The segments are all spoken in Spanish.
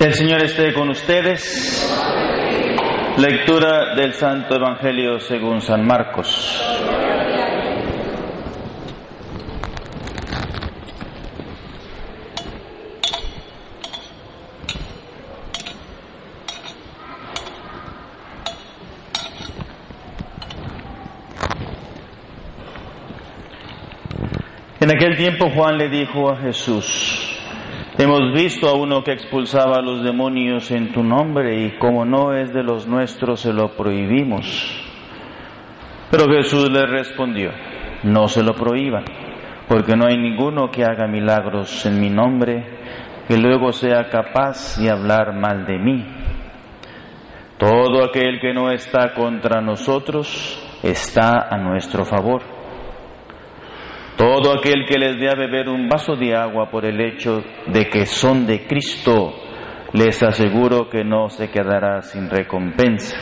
El Señor esté con ustedes. Lectura del Santo Evangelio según San Marcos. En aquel tiempo Juan le dijo a Jesús, hemos visto a uno que expulsaba a los demonios en tu nombre y como no es de los nuestros se lo prohibimos. Pero Jesús le respondió, no se lo prohíban, porque no hay ninguno que haga milagros en mi nombre que luego sea capaz de hablar mal de mí. Todo aquel que no está contra nosotros está a nuestro favor. Todo aquel que les dé a beber un vaso de agua por el hecho de que son de Cristo, les aseguro que no se quedará sin recompensa.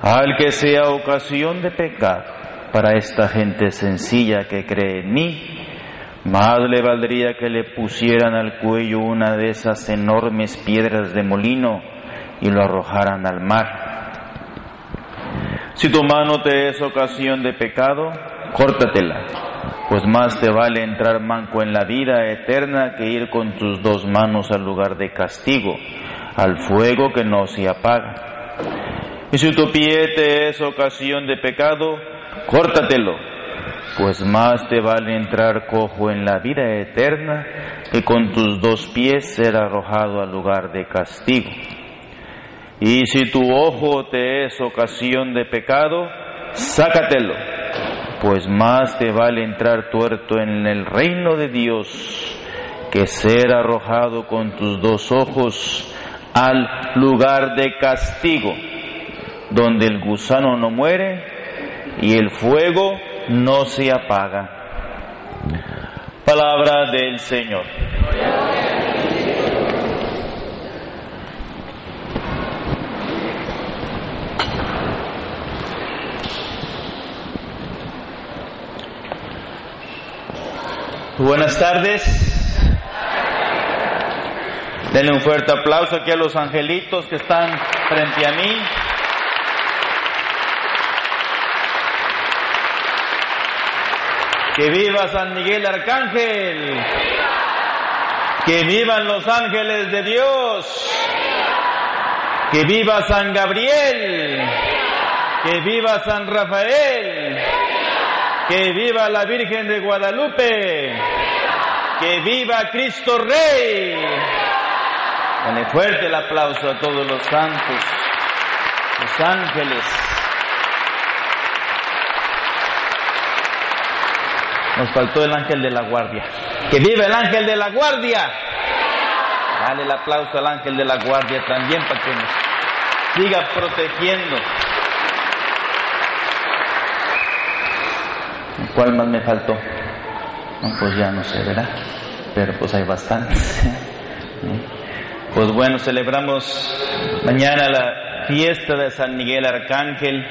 Al que sea ocasión de pecar para esta gente sencilla que cree en mí, más le valdría que le pusieran al cuello una de esas enormes piedras de molino y lo arrojaran al mar. Si tu mano te es ocasión de pecado, córtatela, pues más te vale entrar manco en la vida eterna que ir con tus dos manos al lugar de castigo, al fuego que no se apaga. Y si tu pie te es ocasión de pecado, córtatelo, pues más te vale entrar cojo en la vida eterna que con tus dos pies ser arrojado al lugar de castigo. Y si tu ojo te es ocasión de pecado, sácatelo pues más te vale entrar tuerto en el reino de Dios que ser arrojado con tus dos ojos al lugar de castigo, donde el gusano no muere y el fuego no se apaga. Palabra del Señor. Buenas tardes. Denle un fuerte aplauso aquí a los angelitos que están frente a mí. Que viva San Miguel Arcángel. Que vivan los ángeles de Dios. Que viva San Gabriel. Que viva San Rafael. Que viva la Virgen de Guadalupe. Que viva Cristo Rey. Dale fuerte el aplauso a todos los santos, los ángeles. Nos faltó el ángel de la guardia. Que viva el ángel de la guardia. Dale el aplauso al ángel de la guardia también para que nos siga protegiendo. ¿Cuál más me faltó? pues ya no sé, ¿verdad? Pero pues hay bastantes. Pues bueno, celebramos mañana la fiesta de San Miguel Arcángel.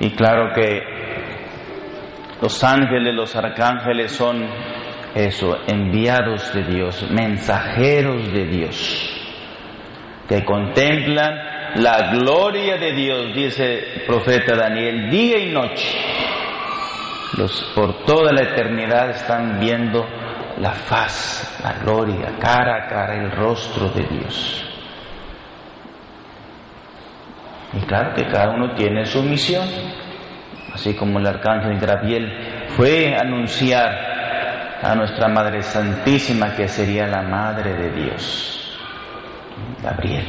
Y claro que los ángeles, los arcángeles son eso, enviados de Dios, mensajeros de Dios, que contemplan la gloria de Dios, dice el profeta Daniel, día y noche. Los, por toda la eternidad están viendo la faz, la gloria, cara a cara, el rostro de Dios. Y claro que cada uno tiene su misión, así como el arcángel Gabriel fue a anunciar a nuestra Madre Santísima que sería la Madre de Dios. Gabriel.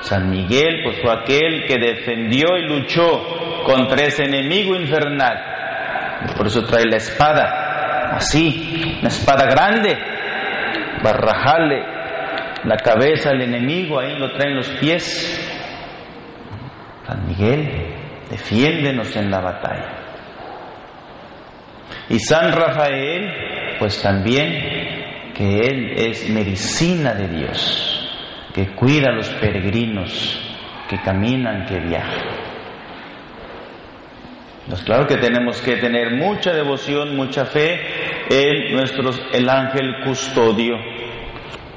San Miguel pues fue aquel que defendió y luchó contra ese enemigo infernal. Por eso trae la espada, así, una espada grande, barrajarle la cabeza al enemigo, ahí lo traen los pies. San Miguel, defiéndenos en la batalla. Y San Rafael, pues también, que él es medicina de Dios, que cuida a los peregrinos que caminan, que viajan. Pues claro que tenemos que tener mucha devoción, mucha fe en nuestro, el ángel custodio,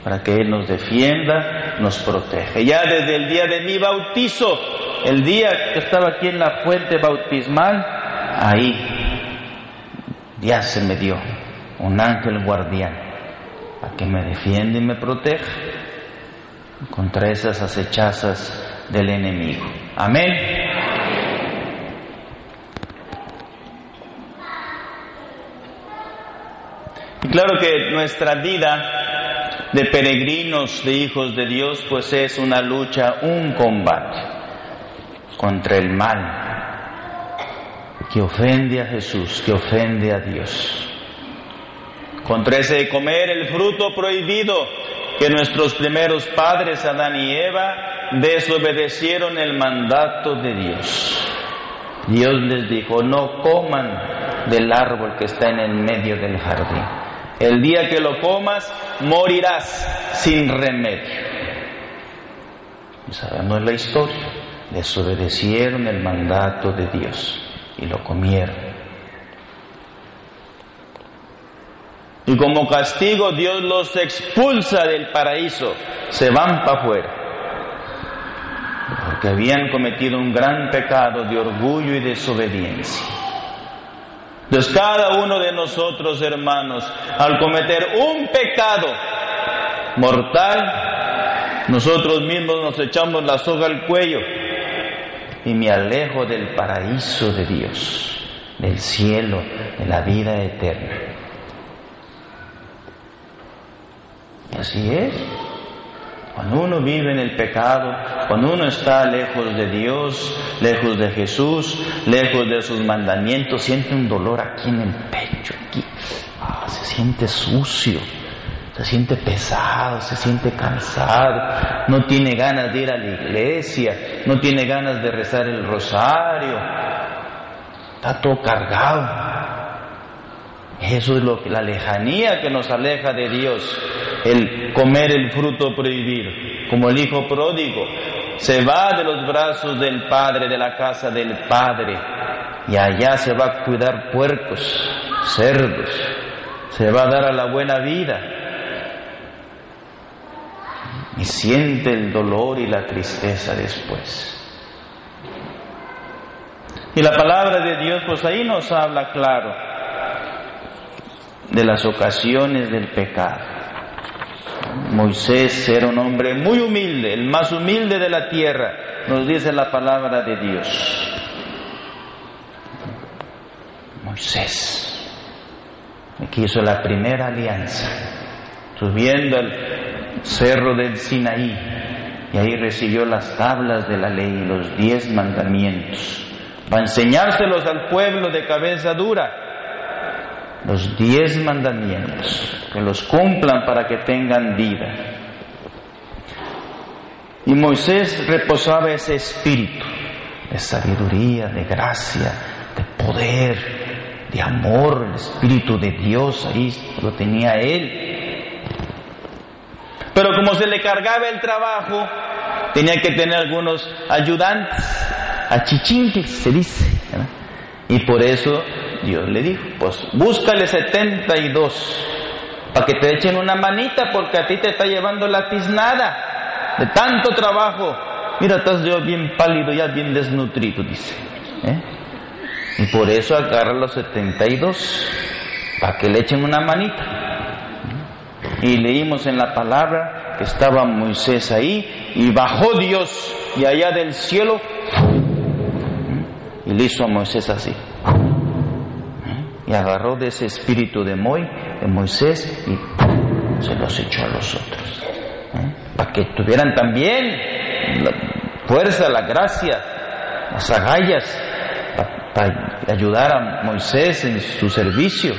para que Él nos defienda, nos proteja. Ya desde el día de mi bautizo, el día que estaba aquí en la fuente bautismal, ahí ya se me dio un ángel guardián para que me defienda y me proteja contra esas acechazas del enemigo. Amén. Claro que nuestra vida de peregrinos, de hijos de Dios, pues es una lucha, un combate contra el mal que ofende a Jesús, que ofende a Dios. Contra ese comer el fruto prohibido que nuestros primeros padres, Adán y Eva, desobedecieron el mandato de Dios. Dios les dijo, no coman del árbol que está en el medio del jardín. El día que lo comas, morirás sin remedio. Y sabemos la historia. Desobedecieron el mandato de Dios y lo comieron. Y como castigo Dios los expulsa del paraíso, se van para afuera. Porque habían cometido un gran pecado de orgullo y desobediencia. Entonces cada uno de nosotros, hermanos, al cometer un pecado mortal, nosotros mismos nos echamos la soga al cuello y me alejo del paraíso de Dios, del cielo, de la vida eterna. Así es. Cuando uno vive en el pecado, cuando uno está lejos de Dios, lejos de Jesús, lejos de sus mandamientos, siente un dolor aquí en el pecho, aquí. Ah, se siente sucio, se siente pesado, se siente cansado, no tiene ganas de ir a la iglesia, no tiene ganas de rezar el rosario, está todo cargado. Eso es lo que la lejanía que nos aleja de Dios, el comer el fruto prohibido, como el hijo pródigo, se va de los brazos del padre, de la casa del padre, y allá se va a cuidar puercos, cerdos, se va a dar a la buena vida. Y siente el dolor y la tristeza después. Y la palabra de Dios, pues ahí nos habla claro de las ocasiones del pecado. Moisés era un hombre muy humilde, el más humilde de la tierra, nos dice la palabra de Dios. Moisés, que hizo la primera alianza, subiendo al cerro del Sinaí, y ahí recibió las tablas de la ley, los diez mandamientos, para enseñárselos al pueblo de cabeza dura. Los diez mandamientos, que los cumplan para que tengan vida. Y Moisés reposaba ese espíritu de sabiduría, de gracia, de poder, de amor, el espíritu de Dios, ahí lo tenía él. Pero como se le cargaba el trabajo, tenía que tener algunos ayudantes, achichinques se dice, y por eso Dios le dijo, pues búscale 72 para que te echen una manita porque a ti te está llevando la tiznada de tanto trabajo. Mira, estás yo bien pálido, ya bien desnutrido, dice. ¿eh? Y por eso agarra los 72 para que le echen una manita. Y leímos en la palabra que estaba Moisés ahí y bajó Dios y allá del cielo y le hizo a Moisés así y agarró de ese espíritu de, Moisés y se los echó a los otros. ¿eh? Para que tuvieran también la fuerza, la gracia, las agallas, para, ayudar a Moisés en su servicio.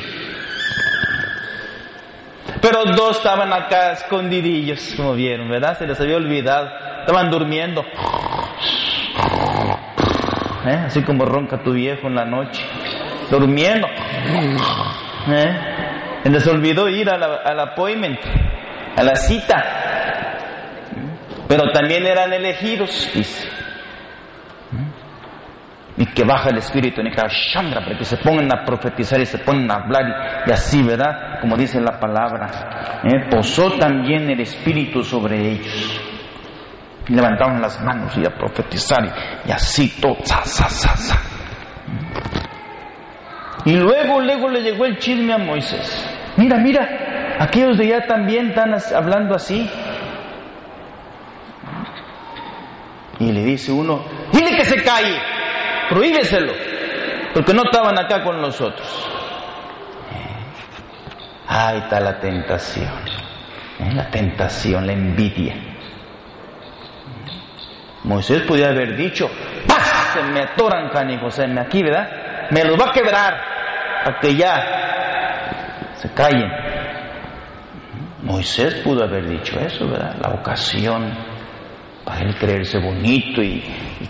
Pero dos estaban acá escondidillos, como vieron, ¿verdad? Se les había olvidado. Estaban durmiendo. ¿Eh? Así como ronca tu viejo en la noche durmiendo. ¿Eh? Les olvidó ir a la, al appointment, a la cita. Pero también eran elegidos, dice. y que baja el espíritu en Chandra para que se pongan a profetizar y se pongan a hablar y, así, ¿verdad? Como dice la palabra. ¿eh? Posó también el espíritu sobre ellos. Y levantaron las manos y a profetizar y, así todo, Y luego, luego le llegó el chisme a Moisés. Mira, mira, aquellos de allá también están hablando así. Y le dice uno, dile que se calle prohíbeselo, porque no estaban acá con nosotros. Ahí está la tentación, ¿eh? la tentación, la envidia. Moisés podía haber dicho, ¡paz! Se me atoran se me aquí, ¿verdad? Me los va a quebrar, para que ya se callen. Moisés pudo haber dicho eso, ¿verdad? La ocasión para él creerse bonito y,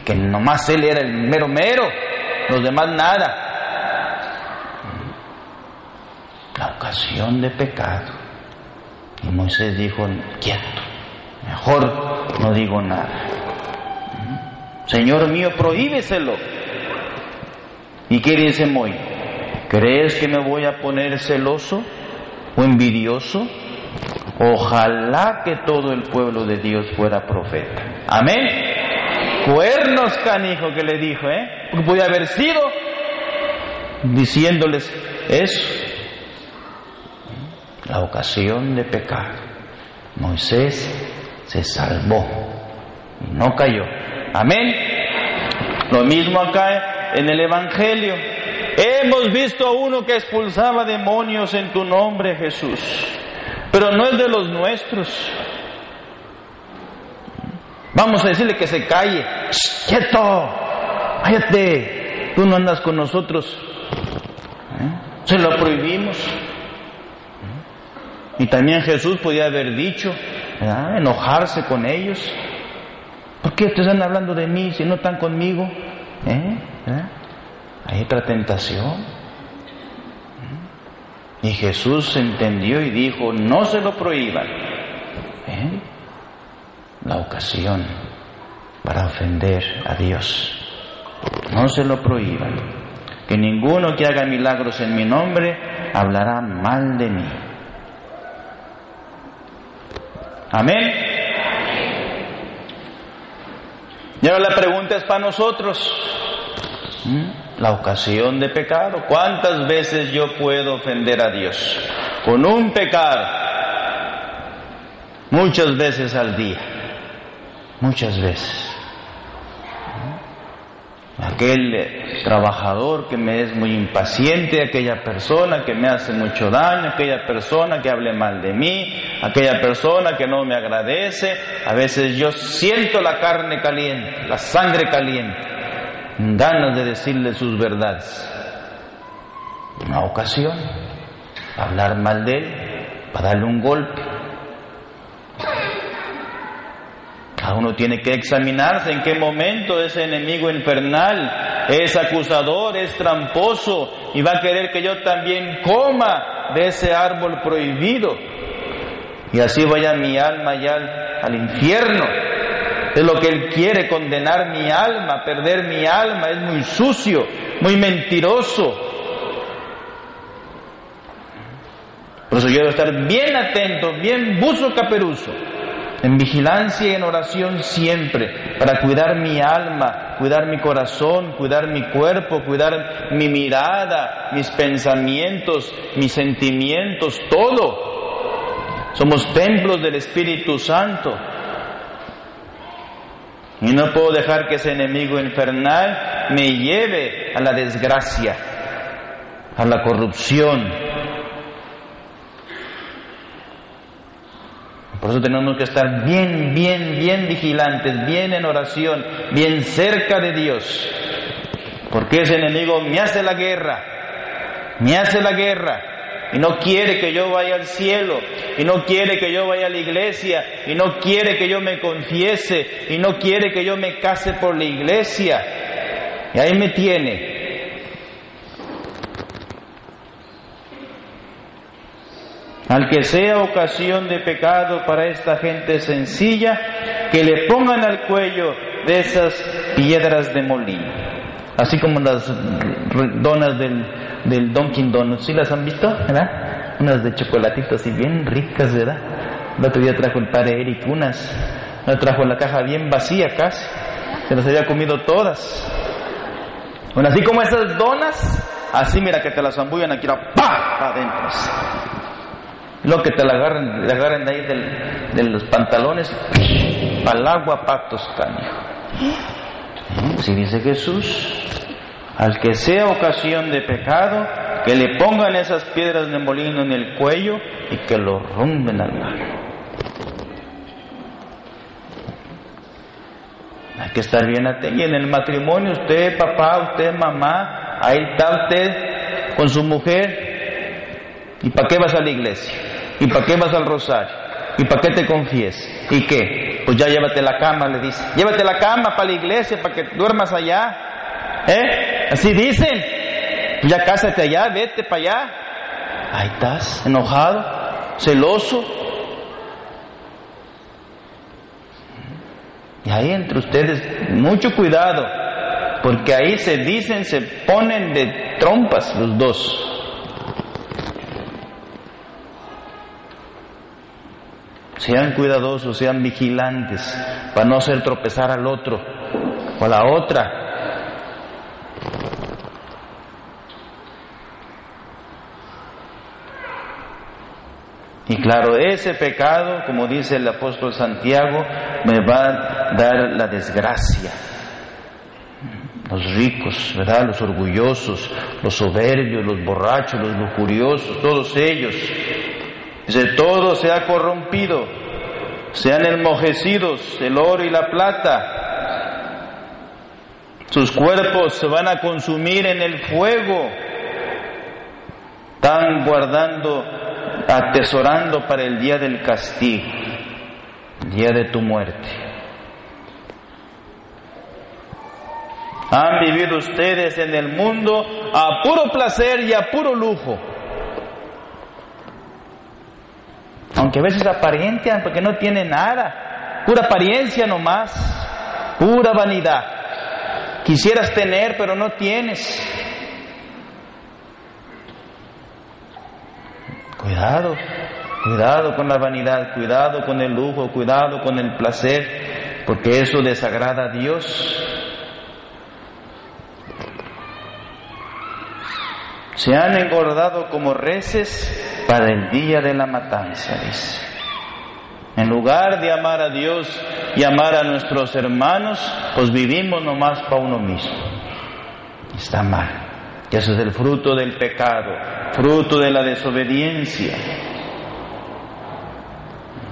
que nomás él era el mero mero, los demás nada. La ocasión de pecado. Y Moisés dijo, quieto, mejor no digo nada. Señor mío, prohíbeselo. ¿Y qué dice Moisés? ¿Crees que me voy a poner celoso o envidioso? Ojalá que todo el pueblo de Dios fuera profeta. Amén. Cuernos, canijo, que le dijo, ¿eh? Porque podía haber sido diciéndoles eso. La ocasión de pecar. Moisés se salvó y no cayó. Amén. Lo mismo acá en el Evangelio. Hemos visto a uno que expulsaba demonios en tu nombre, Jesús pero no es de los nuestros. Vamos a decirle que se calle. ¡Quieto! ¡Cállate! Tú no andas con nosotros. ¿Eh? Se lo prohibimos. Y también Jesús podía haber dicho, enojarse con ellos. ¿Por qué ustedes están hablando de mí si no están conmigo? ¿Eh? Hay otra tentación. Y Jesús entendió y dijo, no se lo prohíban. ¿Eh? La ocasión para ofender a Dios. No se lo prohíban. Que ninguno que haga milagros en mi nombre hablará mal de mí. Amén. Y ahora la pregunta es para nosotros. ¿Mm? La ocasión de pecado. ¿Cuántas veces yo puedo ofender a Dios? Con un pecado. Muchas veces al día. Muchas veces. Aquel trabajador que me es muy impaciente, aquella persona que me hace mucho daño, aquella persona que hable mal de mí, aquella persona que no me agradece. A veces yo siento la carne caliente, la sangre caliente ganas de decirle sus verdades. Una ocasión, hablar mal de él, para darle un golpe. Cada uno tiene que examinarse en qué momento ese enemigo infernal es acusador, es tramposo y va a querer que yo también coma de ese árbol prohibido. Y así vaya mi alma ya al infierno. Es lo que Él quiere, condenar mi alma, perder mi alma. Es muy sucio, muy mentiroso. Por eso yo debo estar bien atento, bien buzo caperuso, en vigilancia y en oración siempre, para cuidar mi alma, cuidar mi corazón, cuidar mi cuerpo, cuidar mi mirada, mis pensamientos, mis sentimientos, todo. Somos templos del Espíritu Santo. Y no puedo dejar que ese enemigo infernal me lleve a la desgracia, a la corrupción. Por eso tenemos que estar bien, bien, bien vigilantes, bien en oración, bien cerca de Dios. Porque ese enemigo me hace la guerra, me hace la guerra y no quiere que yo vaya al cielo, y no quiere que yo vaya a la iglesia, y no quiere que yo me confiese, y no quiere que yo me case por la iglesia. Y ahí me tiene. Al que sea ocasión de pecado para esta gente sencilla, que le pongan al cuello de esas piedras de molino. así como las donas del, del Dunkin' Donuts, ¿sí las han visto? ¿Verdad? Unas de chocolatito así bien ricas, ¿verdad? El otro día trajo el padre Eric unas, la trajo la caja bien vacía casi, se las había comido todas. Bueno, así como esas donas, así mira que te las zambullan aquí, ¡pa! adentro. Lo que te la agarren, la agarren de ahí de los pantalones, al agua pactos caño. Si dice Jesús, al que sea ocasión de pecado, que le pongan esas piedras de molino en el cuello y que lo rompen al mar. Hay que estar bien atento. Y en el matrimonio, usted, papá, usted, mamá, ahí está usted con su mujer. ¿Y para qué vas a la iglesia? ¿Y para qué vas al rosario? ¿Y para qué te confies? ¿Y qué? Pues ya llévate la cama, le dice. Llévate la cama para la iglesia, para que duermas allá. ¿Eh? Así dicen. Ya cásate allá, vete para allá. Ahí estás, enojado, celoso. Y ahí entre ustedes, mucho cuidado, porque ahí se dicen, se ponen de trompas los dos. Sean cuidadosos, sean vigilantes para no hacer tropezar al otro o a la otra. Y claro, ese pecado, como dice el apóstol Santiago, me va a dar la desgracia. Los ricos, ¿verdad? Los orgullosos, los soberbios, los borrachos, los lujuriosos, todos ellos Dice, todo se ha corrompido, se han enmojecidos el oro y la plata. Sus cuerpos se van a consumir en el fuego. Están guardando, atesorando para el día del castigo, día de tu muerte. Han vivido ustedes en el mundo a puro placer y a puro lujo. aunque a veces aparentan porque no tiene nada, pura apariencia nomás, pura vanidad. Quisieras tener, pero no tienes. Cuidado, cuidado con la vanidad, cuidado con el lujo, cuidado con el placer, porque eso desagrada a Dios. Se han engordado como reces para el día de la matanza, dice. En lugar de amar a Dios y amar a nuestros hermanos, pues vivimos nomás para uno mismo. Está mal. Y eso es el fruto del pecado, fruto de la desobediencia.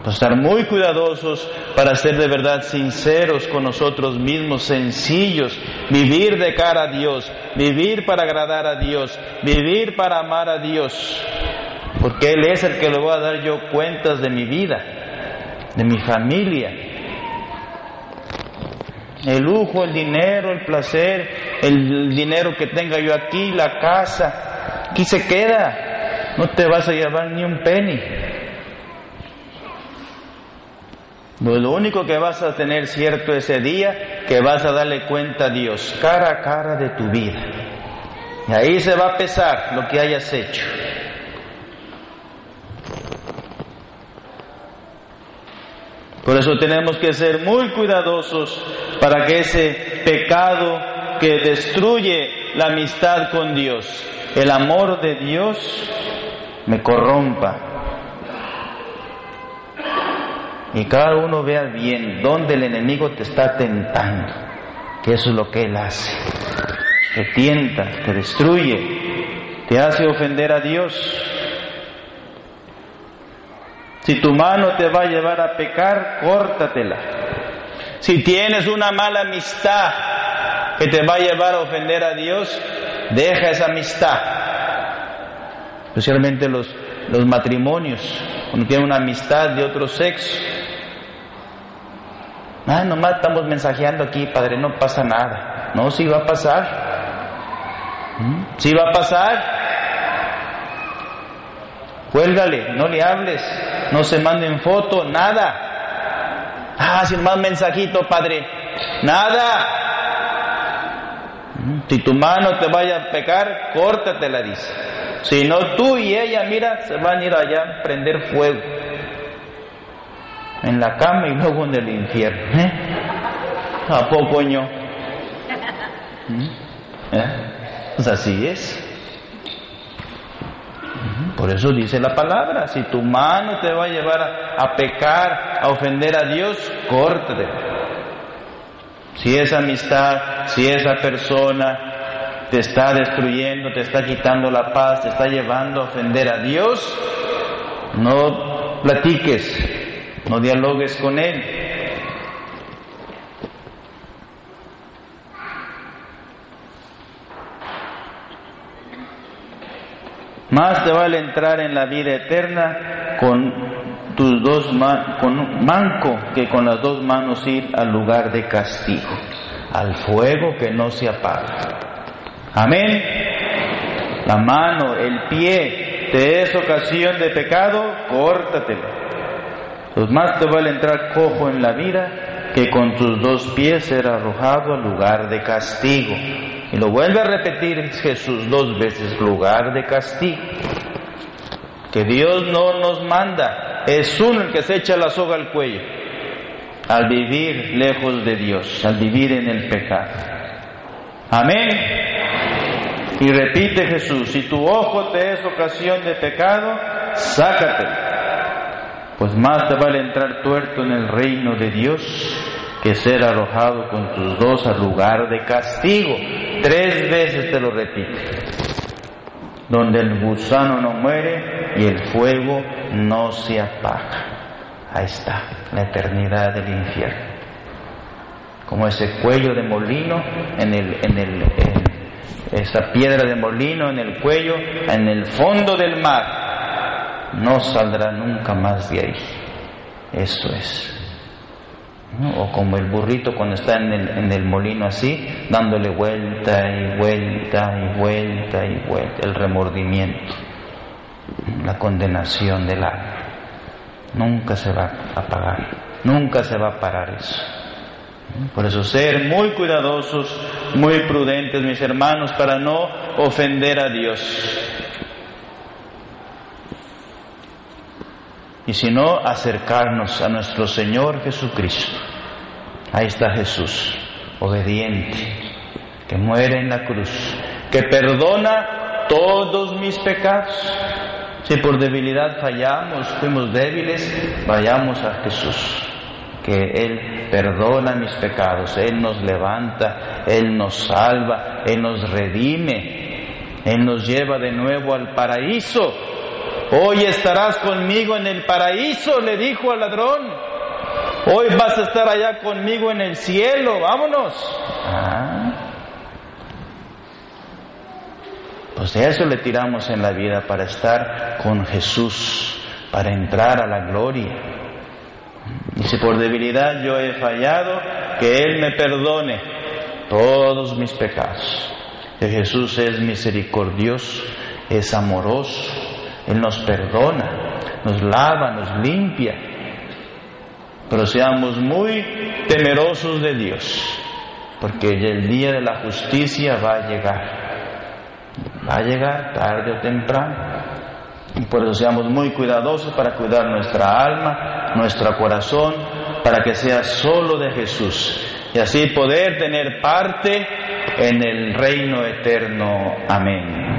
Estar muy cuidadosos para ser de verdad sinceros con nosotros mismos, sencillos, vivir de cara a Dios, vivir para agradar a Dios, vivir para amar a Dios porque Él es el que le voy a dar yo cuentas de mi vida, de mi familia. El lujo, el dinero, el placer, el dinero que tenga yo aquí, la casa, aquí se queda. No te vas a llevar ni un penny. Lo único que vas a tener cierto ese día, que vas a darle cuenta a Dios, cara a cara de tu vida. Y ahí se va a pesar lo que hayas hecho. Por eso tenemos que ser muy cuidadosos para que ese pecado que destruye la amistad con Dios, el amor de Dios, me corrompa. Y cada uno vea bien dónde el enemigo te está tentando, que eso es lo que él hace. Te tienta, te destruye, te hace ofender a Dios. Si tu mano te va a llevar a pecar, córtatela. Si tienes una mala amistad que te va a llevar a ofender a Dios, deja esa amistad. Especialmente los, los matrimonios, cuando tienen una amistad de otro sexo. Ah, nomás estamos mensajeando aquí, Padre, no pasa nada. No, sí va a pasar. ¿Mm? Sí va a pasar. Cuélgale, no le hables no se manden foto, nada. Ah, sin más mensajito, padre. Nada. Si tu mano te vaya a pecar, córtatela, dice. Si no, tú y ella, mira, se van a ir allá a prender fuego. En la cama y luego en el infierno. ¿eh? ¿A poco yo? ¿Eh? Pues así es. Por eso dice la palabra, si tu mano te va a llevar a, pecar, a ofender a Dios, córtate. Si esa amistad, si esa persona te está destruyendo, te está quitando la paz, te está llevando a ofender a Dios, no platiques, no dialogues con Él. Más te vale entrar en la vida eterna con tus dos con un manco que con las dos manos ir al lugar de castigo, al fuego que no se apaga. Amén. La mano, el pie te es ocasión de pecado, córtatelo. Pues más te vale entrar cojo en la vida que con tus dos pies ser arrojado al lugar de castigo. Y lo vuelve a repetir Jesús dos veces, lugar de castigo. Que Dios no nos manda, es uno el que se echa la soga al cuello, al vivir lejos de Dios, al vivir en el pecado. Amén. Y repite Jesús, si tu ojo te es ocasión de pecado, sácate, pues más te vale entrar tuerto en el reino de Dios que ser arrojado con tus dos al lugar de castigo. Tres veces te lo repite. Donde el gusano no muere y el fuego no se apaga. Ahí está, la eternidad del infierno. Como ese cuello de molino en el, en el, esa piedra de molino en el cuello, en el fondo del mar, no saldrá nunca más de ahí. Eso es o como el burrito cuando está en el, en el molino así, dándole vuelta y vuelta y vuelta y vuelta, el remordimiento, la condenación del alma. Nunca se va a apagar, nunca se va a parar eso. Por eso ser muy cuidadosos, muy prudentes, mis hermanos, para no ofender a Dios. Y si no acercarnos a nuestro Señor Jesucristo. Ahí está Jesús, obediente, que muere en la cruz, que perdona todos mis pecados. Si por debilidad fallamos, fuimos débiles, vayamos a Jesús, que Él perdona mis pecados, Él nos levanta, Él nos salva, Él nos redime, Él nos lleva de nuevo al paraíso Hoy estarás conmigo en el paraíso, le dijo al ladrón. Hoy vas a estar allá conmigo en el cielo, vámonos. Ah. Pues de eso le tiramos en la vida para estar con Jesús, para entrar a la gloria. Y si por debilidad yo he fallado, que Él me perdone todos mis pecados. Que Jesús es misericordioso, es amoroso, él nos perdona, nos lava, nos limpia. Pero seamos muy temerosos de Dios, porque el día de la justicia va a llegar. Va a llegar tarde o temprano. Y por eso seamos muy cuidadosos para cuidar nuestra alma, nuestro corazón, para que sea solo de Jesús. Y así poder tener parte en el reino eterno. Amén.